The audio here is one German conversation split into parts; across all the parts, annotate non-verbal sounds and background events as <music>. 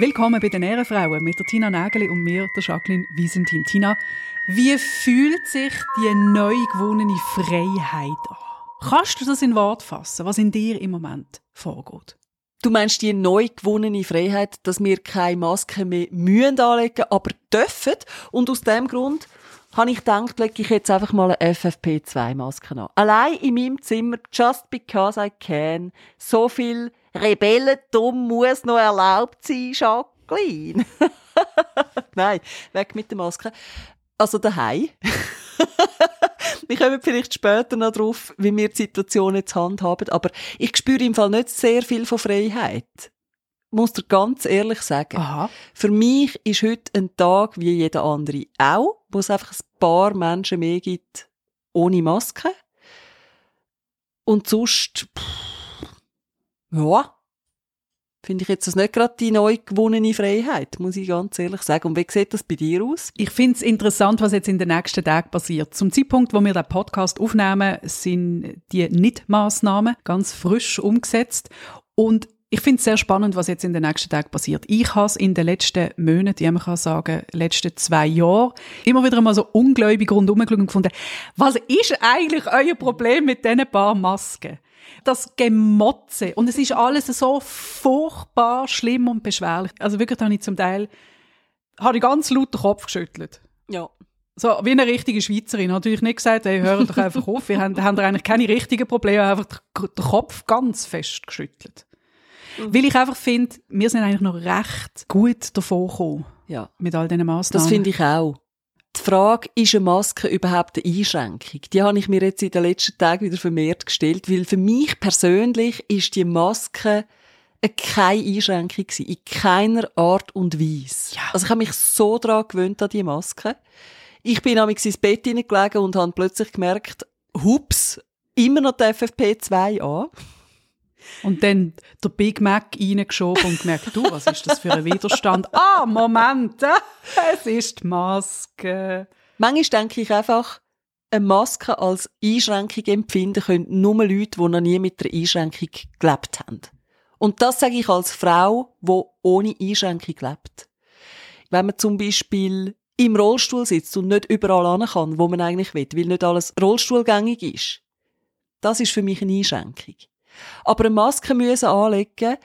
Willkommen bei den Ehrenfrauen mit der Tina Nägeli und mir, der Jacqueline Wiesentin. Tina, wie fühlt sich die neu gewonnene Freiheit an? Kannst du das in Wort fassen, was in dir im Moment vorgeht? Du meinst die neu gewonnene Freiheit, dass wir keine Maske mehr mühen anlegen, aber dürfen? Und aus dem Grund habe ich gedacht, lege ich jetzt einfach mal eine FFP2-Maske an. Allein in meinem Zimmer, just because I can. So viel Rebellentum muss noch erlaubt sein, Jacqueline. <laughs> Nein, weg mit der Maske. Also daheim. <laughs> wir kommen vielleicht später noch drauf, wie wir die Situation jetzt handhaben, aber ich spüre im Fall nicht sehr viel von Freiheit. Muss dir ganz ehrlich sagen. Aha. Für mich ist heute ein Tag wie jeder andere auch, wo es einfach ein paar Menschen mehr gibt ohne Maske. Und sonst, pff, ja, finde ich jetzt das nicht gerade die neu gewonnene Freiheit, muss ich ganz ehrlich sagen. Und wie sieht das bei dir aus? Ich finde es interessant, was jetzt in den nächsten Tagen passiert. Zum Zeitpunkt, wo wir den Podcast aufnehmen, sind die Nicht-Massnahmen ganz frisch umgesetzt. Und ich finde es sehr spannend, was jetzt in den nächsten Tagen passiert. Ich habe es in den letzten Monaten, ja, man kann sagen, letzten zwei Jahren, immer wieder mal so ungläubig rundherum gefunden, was ist eigentlich euer Problem mit diesen paar Masken? Das Gemotze. Und es ist alles so furchtbar schlimm und beschwerlich. Also wirklich, da habe ich zum Teil, habe ich ganz laut den Kopf geschüttelt. Ja. So, wie eine richtige Schweizerin. Natürlich nicht gesagt, hey, hört doch einfach auf. Wir haben, haben eigentlich keine richtigen Probleme, einfach den Kopf ganz fest geschüttelt. Mhm. Weil ich einfach finde, wir sind eigentlich noch recht gut davon gekommen. Ja. Mit all diesen Massnahmen. Das finde ich auch. Die Frage, ist eine Maske überhaupt eine Einschränkung? Die habe ich mir jetzt in den letzten Tagen wieder vermehrt gestellt, weil für mich persönlich ist die Maske keine Einschränkung gewesen, in keiner Art und Weise. Ja. Also ich habe mich so daran gewöhnt an die Maske. Ich bin amigs ins Bett hineingelegen und habe plötzlich gemerkt, hups, immer noch die FFP2 an. Und dann der Big Mac reingeschoben und gemerkt, du, was ist das für ein Widerstand? ah, Moment, <laughs> es ist die Maske. Manchmal denke ich einfach, eine Maske als Einschränkung empfinden können nur Leute, die noch nie mit einer Einschränkung gelebt haben. Und das sage ich als Frau, die ohne Einschränkung lebt. Wenn man zum Beispiel im Rollstuhl sitzt und nicht überall hin kann, wo man eigentlich will, weil nicht alles rollstuhlgängig ist. Das ist für mich eine Einschränkung. Aber eine Maske müssen anlegen,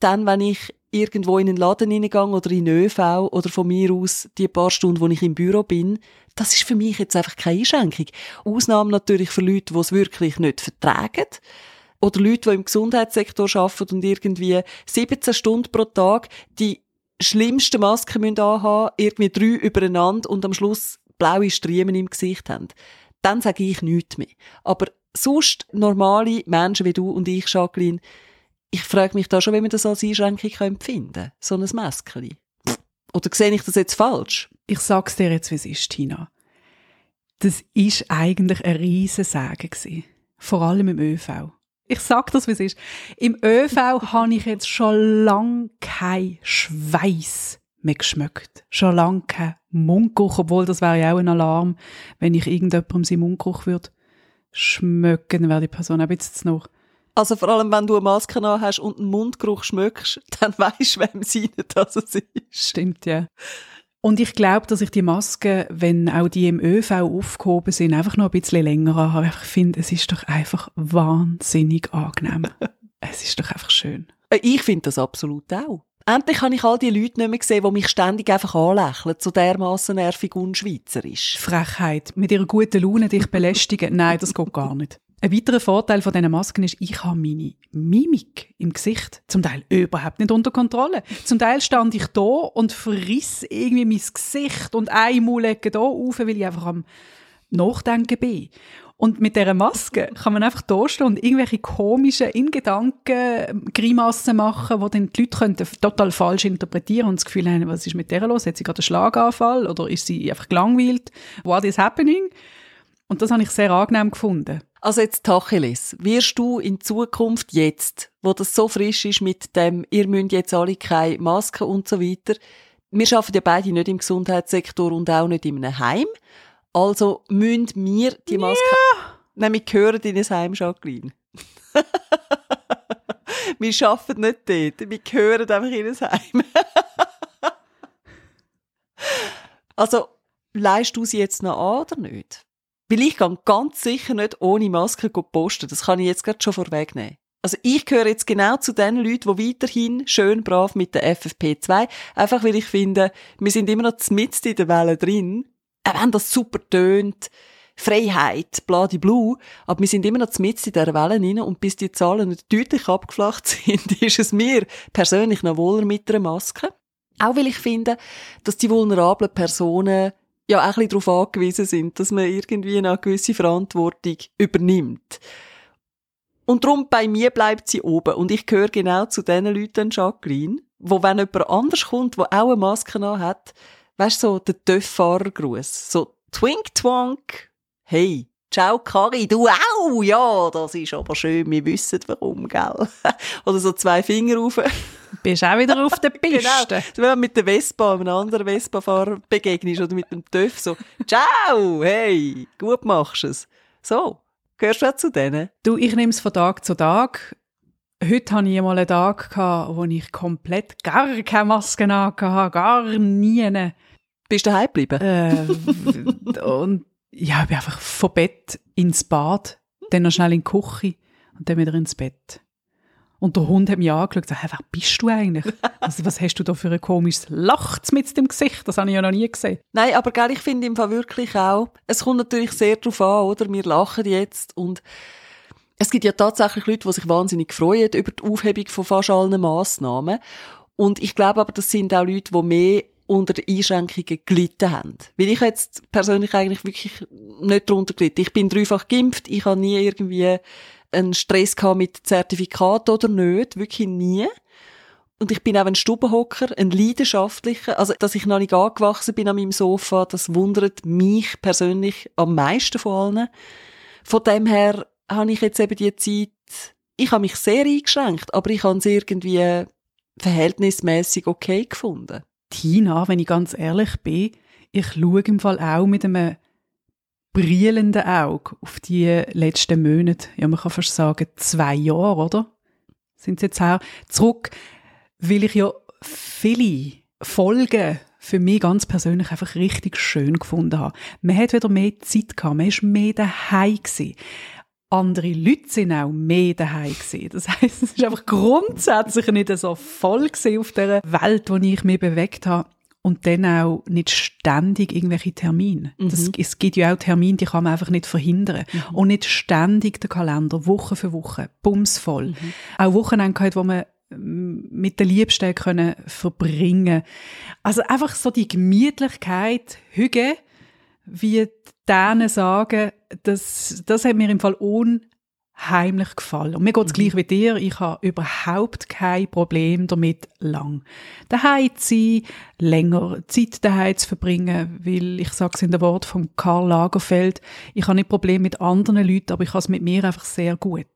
dann, wenn ich irgendwo in einen Laden hineingehe oder in ÖV oder von mir aus die paar Stunden, wo ich im Büro bin, das ist für mich jetzt einfach keine Einschränkung. Ausnahmen natürlich für Leute, die es wirklich nicht vertragen. Oder Leute, die im Gesundheitssektor arbeiten und irgendwie 17 Stunden pro Tag die schlimmsten Masken müssen anhaben, irgendwie drei übereinander und am Schluss blaue Striemen im Gesicht haben. Dann sage ich nichts mehr. Aber sonst normale Menschen wie du und ich, Jacqueline, ich frage mich da schon, wie man das als Einschränkung empfinden kann. So ein Mäskeli. Oder sehe ich das jetzt falsch? Ich sag's dir jetzt, wie es ist, Tina. Das ist eigentlich ein Riesensäge gewesen. Vor allem im ÖV. Ich sag das, wie es ist. Im ÖV habe ich jetzt schon lange kein Schweiß mehr geschmeckt. Schon lange kein Mundgeruch, obwohl das wäre ja auch ein Alarm, wenn ich irgendjemandem seinen Mundgeruch würde schmecken, dann wäre die Person auch jetzt noch. Also vor allem, wenn du eine Maske an hast und einen Mundgeruch schmeckst, <laughs> dann weisst du, wem sie das ist. Stimmt, ja. Und ich glaube, dass ich die Masken, wenn auch die im ÖV aufgehoben sind, einfach noch ein bisschen länger habe. Ich finde, es ist doch einfach wahnsinnig angenehm. <laughs> es ist doch einfach schön. Äh, Ich finde das absolut auch. Endlich habe ich all die Leute nicht mehr gesehen, die mich ständig einfach anlächeln, so dermassen nervig unschweizerisch. Frechheit, mit ihrer guten Laune dich belästigen, <laughs> nein, das geht gar nicht. Ein weiterer Vorteil von diesen Masken ist, ich habe meine Mimik im Gesicht zum Teil überhaupt nicht unter Kontrolle. Zum Teil stand ich da und friss irgendwie mein Gesicht und eine Maulecke da auf, weil ich einfach am Nachdenken bin. Und mit dieser Maske kann man einfach da stehen und irgendwelche komischen, in Gedanken Grimassen machen, die dann die Leute könnten total falsch interpretieren und das Gefühl haben, was ist mit der los? Hat sie gerade einen Schlaganfall oder ist sie einfach gelangweilt? What is happening? Und das habe ich sehr angenehm gefunden. Also jetzt Tacheles, wirst du in Zukunft jetzt, wo das so frisch ist mit dem, ihr müsst jetzt alle keine Masken und so weiter, wir arbeiten ja beide nicht im Gesundheitssektor und auch nicht in einem Heim, also müssen wir die Maske, nämlich gehören in ein Heim, Jacqueline. <laughs> wir arbeiten nicht dort, wir gehören einfach in ein Heim. <laughs> Also, leist du sie jetzt noch an oder nicht? Weil ich kann ganz sicher nicht ohne Maske posten. Das kann ich jetzt gerade schon vorwegnehmen. Also ich gehöre jetzt genau zu den Leuten, die weiterhin schön brav mit der FFP2, einfach weil ich finde, wir sind immer noch mitten in der Welle drin, auch wenn das super tönt, Freiheit, blue, aber wir sind immer noch mitten in dieser Welle drin und bis die Zahlen nicht deutlich abgeflacht <laughs> sind, ist es mir persönlich noch wohler mit einer Maske. Auch weil ich finde, dass die vulnerablen Personen ja auch ein bisschen darauf angewiesen sind, dass man irgendwie eine gewisse Verantwortung übernimmt. Und darum, bei mir bleibt sie oben. Und ich gehöre genau zu diesen Leuten, Jacqueline, wo wenn jemand anders kommt, der auch eine Maske hat, weißt du, so der Töffahrergruß. So twink twonk. Hey, ciao Kari, du auch. Ja, das ist aber schön. Wir wissen warum, gell? <laughs> Oder so zwei Finger rauf. Bist auch wieder auf der <laughs> Piste. genau. Wenn du mit der Vespa, einem anderen Vespa-Fahrer begegnest oder mit dem Töff so, ciao, hey, gut machst du es. So. Gehörst du auch zu denen? Du, ich nehme es von Tag zu Tag. Heute hatte ich mal einen Tag, gehabt, wo ich komplett gar keine Maske hatte, gar nie. Bist du daheim geblieben? Äh, und ja, ich bin einfach vom Bett ins Bad, dann noch schnell in die Küche und dann wieder ins Bett. Und der Hund hat mich angeschaut und gesagt, hey, wer bist du eigentlich? Also, was hast du da für ein komisches Lacht mit dem Gesicht? Das habe ich ja noch nie gesehen. Nein, aber gell, ich finde im Fall wirklich auch, es kommt natürlich sehr darauf an, oder? Wir lachen jetzt und es gibt ja tatsächlich Leute, die sich wahnsinnig freuen über die Aufhebung von fast allen Massnahmen. Und ich glaube aber, das sind auch Leute, die mehr unter den Einschränkungen gelitten haben. Weil ich jetzt persönlich eigentlich wirklich nicht darunter gelitten. Ich bin dreifach geimpft, ich habe nie irgendwie einen Stress gehabt mit Zertifikat oder nicht, wirklich nie. Und ich bin auch ein Stubenhocker, ein leidenschaftlicher. Also, dass ich noch nicht angewachsen bin an meinem Sofa, das wundert mich persönlich am meisten von allen. Von dem her habe ich jetzt eben die Zeit, ich habe mich sehr eingeschränkt, aber ich habe es irgendwie verhältnismäßig okay gefunden. Tina, wenn ich ganz ehrlich bin, ich schaue im Fall auch mit einem brillenden Auge auf die letzten Monate, ja man kann fast sagen zwei Jahre, oder? Sind sie jetzt auch zurück, weil ich ja viele Folgen für mich ganz persönlich einfach richtig schön gefunden habe. Man hat wieder mehr Zeit gehabt, man ist mehr daheim gewesen. Andere Leute sind auch mehr daheim gewesen. Das heißt, es ist einfach grundsätzlich nicht so voll auf der Welt, wo ich mich bewegt habe und dann auch nicht ständig irgendwelche Termine. Mhm. Das, es gibt ja auch Termine, die kann man einfach nicht verhindern. Mhm. Und nicht ständig der Kalender, Woche für Woche, bumsvoll. Mhm. Auch Wochenende gehabt, wo man mm, mit der Liebsten können verbringen. Also einfach so die Gemütlichkeit, Hüge, wie denen sagen, das, das hat mir im Fall un heimlich gefallen. Und mir geht's mhm. gleich wie dir. Ich habe überhaupt kein Problem damit, lang daheim zu sein, länger Zeit daheim zu verbringen, weil ich sage es in der Wort von Karl Lagerfeld, ich habe nicht Problem mit anderen Leuten, aber ich habe es mit mir einfach sehr gut.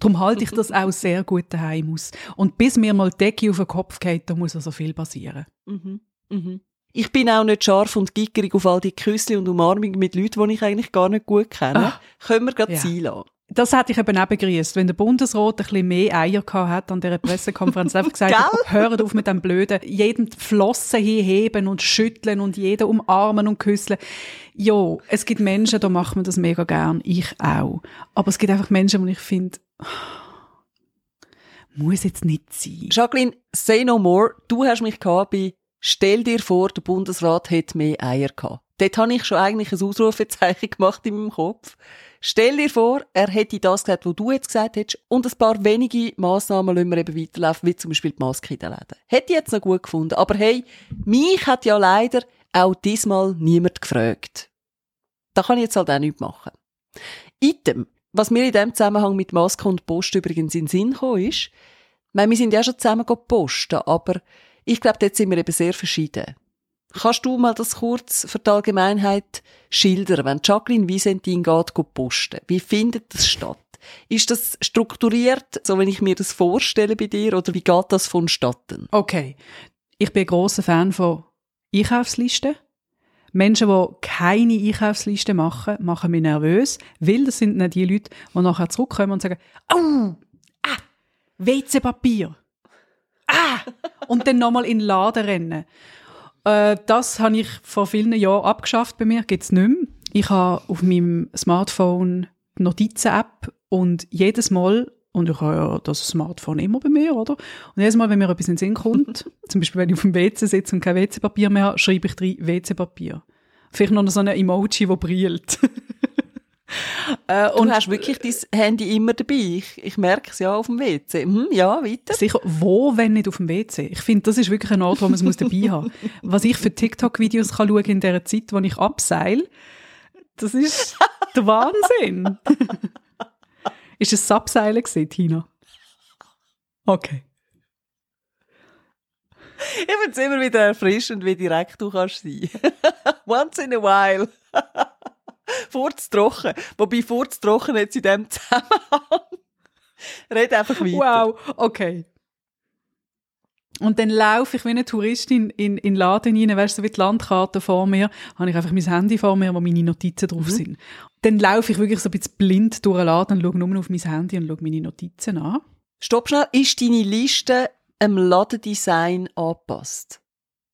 Darum halte ich das auch sehr gut daheim aus. Und bis mir mal die Decke auf den Kopf geht, da muss also viel passieren. Mhm. Mhm. Ich bin auch nicht scharf und gickerig auf all die Küsse und Umarmungen mit Leuten, die ich eigentlich gar nicht gut kenne. Ach, Können wir gerade ja. sein lassen das hätte ich eben auch begrüßt, wenn der Bundesrat ein bisschen mehr Eier gehabt hat an dieser Pressekonferenz. einfach gesagt, <laughs> hört auf mit dem Blöden, jeden Flossen heben und schütteln und jeden umarmen und küsseln. Ja, es gibt Menschen, da macht man das mega gern. Ich auch. Aber es gibt einfach Menschen, wo ich finde, <sighs> muss jetzt nicht sein. Jacqueline, say no more. Du hast mich gehabt bei Stell dir vor, der Bundesrat hätte mehr Eier gehabt. Dort habe ich schon eigentlich ein Ausrufezeichen gemacht in meinem Kopf. Stell dir vor, er hätte das gesagt, was du jetzt gesagt hättest, und ein paar wenige Massnahmen lassen wir eben weiterlaufen, wie zum Beispiel die Maske in den Läden. Hätte ich jetzt noch gut gefunden. Aber hey, mich hat ja leider auch diesmal niemand gefragt. Da kann ich jetzt halt auch nichts machen. Item, was mir in dem Zusammenhang mit Maske und Post übrigens in den Sinn gekommen ist, wir sind ja schon zusammen posten, aber ich glaube, dort sind wir eben sehr verschieden. Kannst du mal das kurz für die Allgemeinheit schildern, wenn Jacqueline Visentin geht, geht posten? Wie findet das statt? Ist das strukturiert, so wenn ich mir das vorstelle bei dir, oder wie geht das vonstatten? Okay. Ich bin ein grosser Fan von Einkaufslisten. Menschen, die keine Einkaufsliste machen, machen mich nervös, weil das sind nicht die Leute, die nachher zurückkommen und sagen, oh, ah, WC-Papier, und dann nochmal in den Laden rennen. Äh, das habe ich vor vielen Jahren abgeschafft bei mir, gibt es nicht mehr. Ich habe auf meinem Smartphone die Notizen-App und jedes Mal, und ich habe ja das Smartphone immer bei mir, oder? Und jedes Mal, wenn mir etwas in den Sinn kommt, <laughs> zum Beispiel wenn ich auf dem WC sitze und kein WC-Papier mehr habe, schreibe ich drei WC-Papier. Vielleicht noch so ein Emoji, das brillt. Äh, und du hast wirklich dein Handy immer dabei. Ich, ich merke es ja auf dem WC. Hm, ja, weiter. Sicher, wo, wenn nicht auf dem WC? Ich finde, das ist wirklich ein Ort, wo man es dabei haben muss. <laughs> Was ich für TikTok-Videos schauen in der Zeit, wo ich abseil, das ist <laughs> der Wahnsinn. ist es Subseilen gewesen, Tina? Okay. Ich finde es immer wieder erfrischend, wie direkt du kannst sein. <laughs> Once in a while. Furztrocken. Wobei Furztrocken jetzt in dem <laughs> Zusammenhang. Red einfach weiter. Wow, okay. Und dann laufe ich wie eine Touristin in, in den Laden rein, weißt du, so wie die Landkarte vor mir, habe ich einfach mein Handy vor mir, wo meine Notizen drauf mhm. sind. Dann laufe ich wirklich so ein bisschen blind durch den Laden und schaue nur auf mein Handy und schaue meine Notizen an. Stopp schnell, ist deine Liste einem Ladendesign angepasst?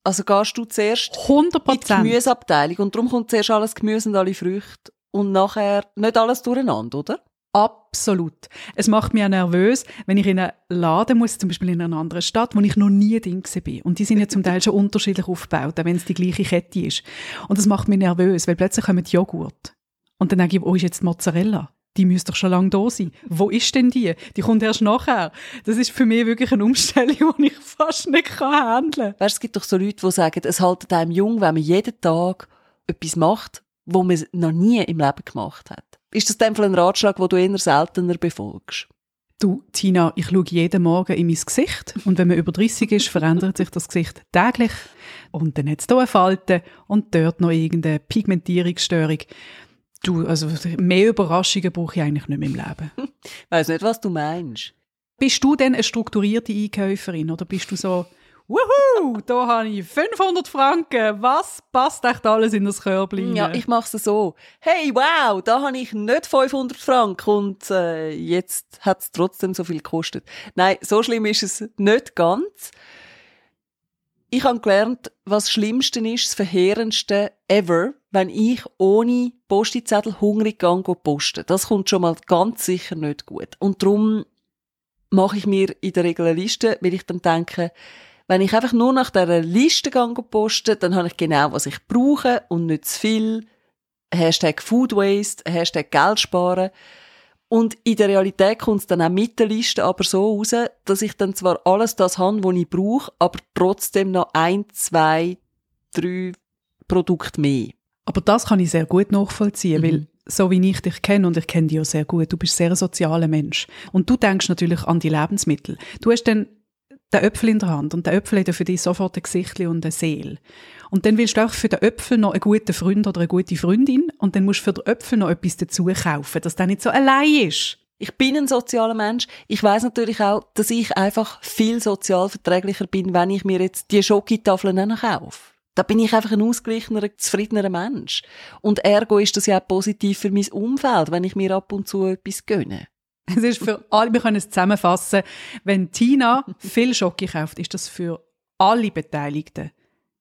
Also gehst du zuerst 100%. in die Gemüseabteilung und darum kommt zuerst alles Gemüse und alle Früchte und nachher nicht alles durcheinander, oder? Absolut. Es macht mich auch nervös, wenn ich in einen Laden muss, zum Beispiel in einer anderen Stadt, wo ich noch nie drin bin. Und die sind ja zum Teil schon unterschiedlich aufgebaut, wenn es die gleiche Kette ist. Und das macht mich nervös, weil plötzlich kommen die Joghurt. Und dann denke ich, oh, ist jetzt Mozzarella? Die müsste doch schon lange da sein. Wo ist denn die? Die kommt erst nachher. Das ist für mich wirklich eine Umstellung, die ich fast nicht handeln kann. Weißt, es gibt doch so Leute, die sagen, es haltet einem jung, wenn man jeden Tag etwas macht, wo man noch nie im Leben gemacht hat. Ist das dann ein Ratschlag, den du eher seltener befolgst? Du, Tina, ich schaue jeden Morgen in mein Gesicht und wenn man über 30 ist, verändert sich das Gesicht täglich. Und dann hat es hier eine Falte und dort noch irgendeine Pigmentierungsstörung. Du, also mehr Überraschungen brauche ich eigentlich nicht mehr im Leben. <laughs> Ich weiss nicht, was du meinst. Bist du denn eine strukturierte Einkäuferin oder bist du so Wuhu, da habe ich 500 Franken. Was passt echt alles in das Körbchen? Ja, ich mache es so. Hey, wow, da habe ich nicht 500 Franken und äh, jetzt hat es trotzdem so viel gekostet. Nein, so schlimm ist es nicht ganz. Ich habe gelernt, was das Schlimmste ist, das Verheerendste ever, wenn ich ohne Postizettel hungrig gehe posten. Das kommt schon mal ganz sicher nicht gut. Und darum mache ich mir in der Regel eine Liste, weil ich dann denke, wenn ich einfach nur nach dieser Liste gehe posten, dann habe ich genau, was ich brauche und nicht zu viel. Hashtag Food Waste, Hashtag Geld sparen. Und in der Realität kommt es dann auch mit der Liste aber so raus, dass ich dann zwar alles das habe, was ich brauche, aber trotzdem noch ein, zwei, drei Produkte mehr. Aber das kann ich sehr gut nachvollziehen, mhm. weil so wie ich dich kenne, und ich kenne dich ja sehr gut, du bist sehr ein sozialer Mensch. Und du denkst natürlich an die Lebensmittel. Du hast dann den Äpfel in der Hand und der Äpfel hat ja für dich sofort ein Gesicht und eine Seele. Und dann willst du auch für den Äpfel noch einen guten Freund oder eine gute Freundin und dann musst du für den Äpfel noch etwas dazu kaufen, dass der nicht so allein ist. Ich bin ein sozialer Mensch. Ich weiß natürlich auch, dass ich einfach viel sozial verträglicher bin, wenn ich mir jetzt die Schokotafeln auch kaufe. Da bin ich einfach ein ausgeglichener, zufriedener Mensch. Und ergo ist das ja auch positiv für mein Umfeld, wenn ich mir ab und zu etwas gönne. <laughs> Es ist für alle, wir können es zusammenfassen. Wenn Tina viel Schocke kauft, ist das für alle Beteiligten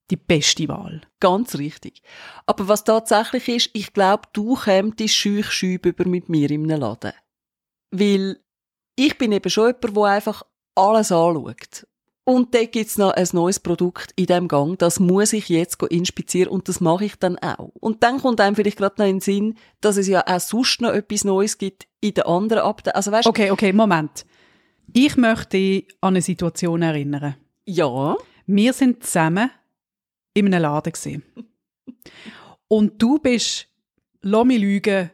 die beste Wahl. Ganz richtig. Aber was tatsächlich ist, ich glaube, du kämst schüch schüb über mit mir im Laden. Weil ich bin eben schon jemand, der einfach alles anschaut. Und da gibt's noch ein neues Produkt in dem Gang. Das muss ich jetzt inspizieren und das mache ich dann auch. Und dann kommt einem vielleicht gerade noch in den Sinn, dass es ja auch sonst noch etwas Neues gibt in der anderen Abteilung. Also, weißt, okay, okay, Moment. Ich möchte an eine Situation erinnern. Ja. Wir sind zusammen in einem Laden gesehen. Und du bist, lass mich lügen,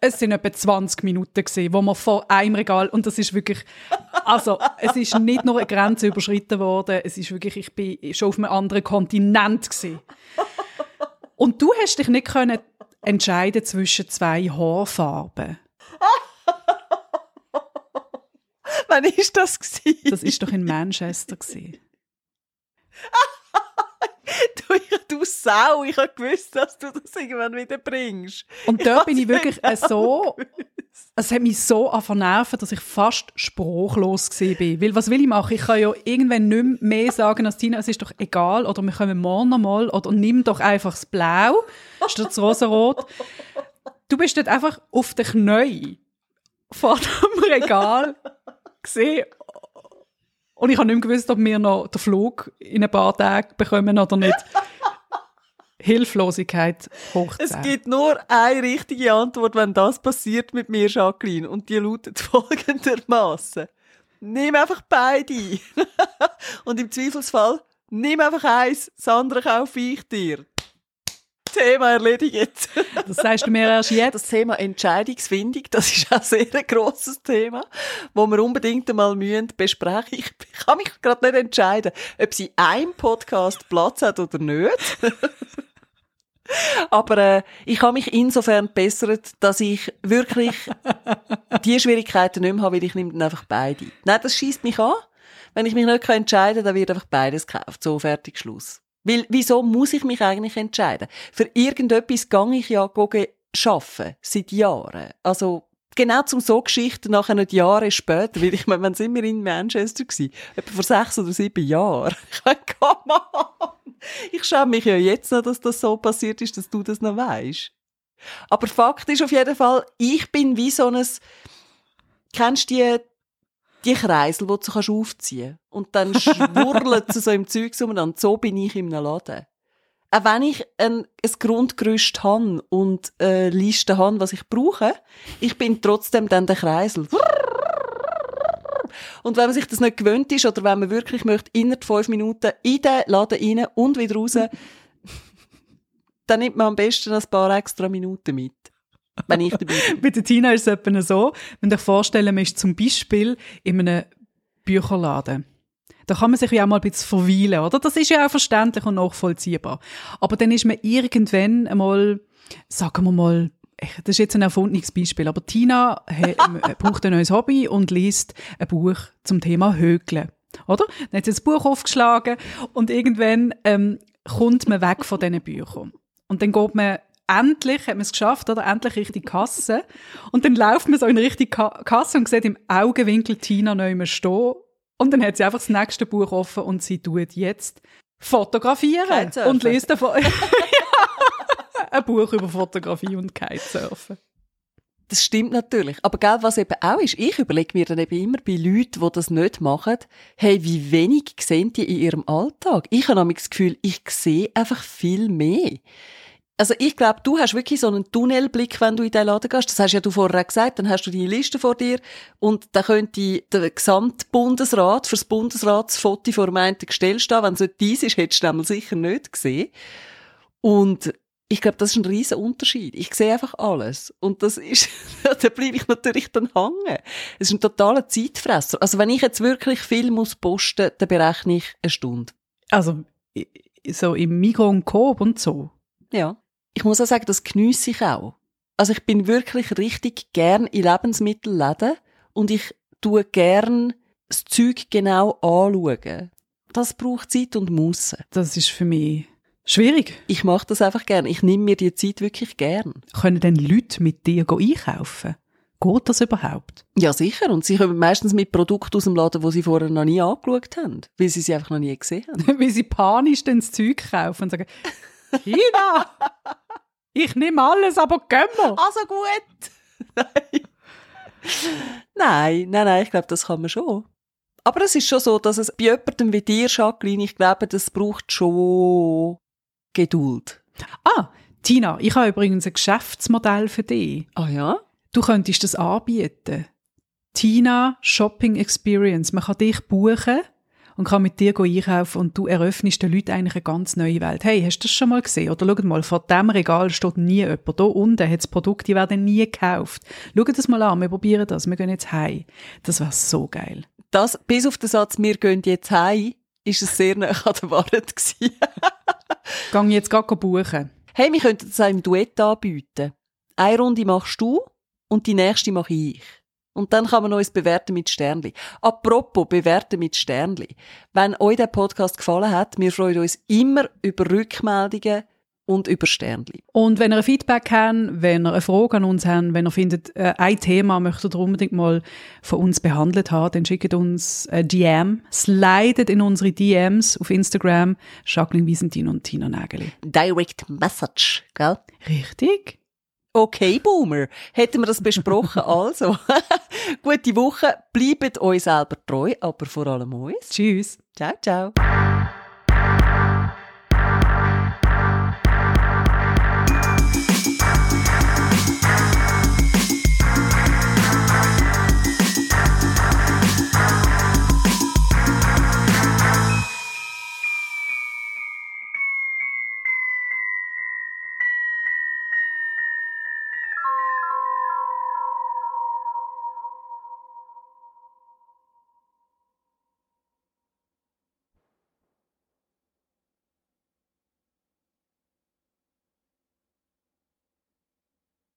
es sind etwa 20 Minuten gewesen, wo man vor einem Regal, und das ist wirklich, also, es ist nicht nur eine Grenze überschritten worden, es ist wirklich, ich bin schon auf einem anderen Kontinent gewesen. Und du hast dich nicht können entscheiden zwischen zwei Haarfarben. Wann ist das gewesen? Das ist doch in Manchester gewesen. <laughs> du, du Sau, ich habe gewusst, dass du das irgendwann wieder bringst. Und dort bin ich wirklich so es hat mich so vernerven, dass ich fast sprachlos war. Weil was will ich machen? Ich kann ja irgendwann nicht mehr sagen als Tina, es ist doch egal, oder wir kommen morgen nochmal, oder nimm doch einfach das Blau statt das Rosarot. Du bist dort einfach auf den Knien vor dem Regal gesehen und ich habe nicht mehr gewusst, ob wir noch den Flug in ein paar Tagen bekommen oder nicht. <laughs> Hilflosigkeit hoch Es gibt nur eine richtige Antwort, wenn das passiert mit mir, Jacqueline. Und die lautet <laughs> folgendermaßen: Nimm einfach beide. <laughs> und im Zweifelsfall, nimm einfach eins, das andere kaufe ich dir. Thema erledigt. <laughs> das sagst du mir erst jetzt. Das Thema Entscheidungsfindung, das ist auch sehr ein grosses Thema, wo wir unbedingt einmal müssen besprechen. Ich kann mich gerade nicht entscheiden, ob sie einem Podcast Platz hat oder nicht. <laughs> Aber äh, ich habe mich insofern bessert, dass ich wirklich die Schwierigkeiten nicht mehr habe, weil ich nehme dann einfach beide. Nein, das schießt mich an. Wenn ich mich nicht entscheiden kann, dann wird einfach beides gekauft. So, fertig, Schluss. Weil, wieso muss ich mich eigentlich entscheiden? Für irgendetwas gehe ich ja arbeiten, seit Jahren. Also, genau zum so Geschichten nachher nicht Jahre später, weil ich meine, wann sind wir in Manchester gewesen? Etwa vor sechs oder sieben Jahren. <laughs> Ich meine, come on! Ich schäme mich ja jetzt noch, dass das so passiert ist, dass du das noch weißt. Aber Fakt ist auf jeden Fall, ich bin wie so ein, kennst du die, die Kreisel, die du kannst aufziehen Und dann <laughs> schwurlt sie so im Zeug und so bin ich in einem Laden. Auch wenn ich ein, ein Grundgerüst habe und eine Liste habe, was ich brauche, ich bin trotzdem dann der Kreisel. Und wenn man sich das nicht gewöhnt ist oder wenn man wirklich möchte, innerhalb fünf Minuten in den Laden rein und wieder raus, dann nimmt man am besten ein paar extra Minuten mit. Wenn ich dabei bin. Bei der Tina ist es etwa so, wenn dir vorstellen, man ist zum Beispiel in einem Bücherladen. Da kann man sich ja auch mal ein bisschen verweilen, oder? Das ist ja auch verständlich und nachvollziehbar. Aber dann ist man irgendwann einmal, sagen wir mal, das ist jetzt ein erfundenes Beispiel, aber Tina <laughs> braucht ein neues Hobby und liest ein Buch zum Thema Högeln. Oder? Dann hat sie das Buch aufgeschlagen und irgendwann ähm, kommt man weg von diesen Büchern. Und dann geht man endlich, hat man es geschafft, oder? Endlich richtig Kasse. Und dann läuft man so in Richtung Kasse und sieht im Augenwinkel Tina neu stehen. Und dann hat sie einfach das nächste Buch offen und sie tut jetzt fotografieren und liest davon. <laughs> ein Buch über Fotografie und Kitesurfen. Das stimmt natürlich. Aber gell, was eben auch ist, ich überlege mir dann eben immer bei Leuten, die das nicht machen, hey, wie wenig sehen die in ihrem Alltag? Ich habe nämlich das Gefühl, ich sehe einfach viel mehr. Also ich glaube, du hast wirklich so einen Tunnelblick, wenn du in den Laden gehst. Das hast ja du vorher gesagt. Dann hast du die Liste vor dir und dann könnte der Gesamtbundesrat fürs Bundesratsfoto vor dem einen Gestell stehen. Wenn so dies ist, hättest du nämlich sicher nicht gesehen. Und ich glaube, das ist ein riesen Unterschied. Ich sehe einfach alles. Und das ist, <laughs> da bleibe ich natürlich dann hängen. Es ist ein totaler Zeitfresser. Also wenn ich jetzt wirklich viel muss posten, dann berechne ich eine Stunde. Also, so im Mikro und Coop und so? Ja. Ich muss auch sagen, das geniesse ich auch. Also ich bin wirklich richtig gern in Lebensmittelläden und ich tue gern das Zeug genau anschauen. Das braucht Zeit und Musse. Das ist für mich Schwierig. Ich mache das einfach gern. Ich nehme mir die Zeit wirklich gern. Können denn Leute mit dir einkaufen? Geht das überhaupt? Ja, sicher. Und sie kommen meistens mit Produkten aus dem Laden, die sie vorher noch nie angeschaut haben. Weil sie sie einfach noch nie gesehen haben. <laughs> weil sie panisch dann das Zeug kaufen und sagen, Tina, <laughs> ich nehme alles, aber gehen wir. Also gut. <laughs> nein. nein, nein, nein, ich glaube, das kann man schon. Aber es ist schon so, dass es bei jemandem wie dir, Jacqueline, ich glaube, das braucht schon Geduld. Ah, Tina, ich habe übrigens ein Geschäftsmodell für dich. Ah ja? Du könntest das anbieten. Tina Shopping Experience. Man kann dich buchen und kann mit dir einkaufen und du eröffnest den Leuten eigentlich eine ganz neue Welt. Hey, hast du das schon mal gesehen? Oder schau mal, vor dem Regal steht nie jemand. Hier unten hat es Produkte, die werden nie gekauft. Schau das mal an, wir probieren das, wir gehen jetzt heim. Das wäre so geil. Das, bis auf den Satz, wir gehen jetzt heim, ist es sehr nah an der Wahrheit gewesen. <laughs> Gang jetzt gerade buchen. Hey, wir könnten das auch im Duett anbieten. Eine Runde machst du und die nächste mache ich. Und dann kann man uns bewerten mit Sternli. Apropos bewerten mit Sternli. Wenn euch der Podcast gefallen hat, wir freuen uns immer über Rückmeldungen und über Sternli. Und wenn ihr ein Feedback habt, wenn ihr eine Frage an uns habt, wenn ihr findet, äh, ein Thema möchtet ihr unbedingt mal von uns behandelt haben, dann schickt uns ein DM, slidet in unsere DMs auf Instagram, Jacqueline Wiesentin und Tina Nägeli. Direct Message, gell? Richtig? Okay, Boomer. Hätten wir das besprochen? <laughs> also, <laughs> gute Woche. Bleibt euch selber treu, aber vor allem uns. Tschüss. Ciao, ciao.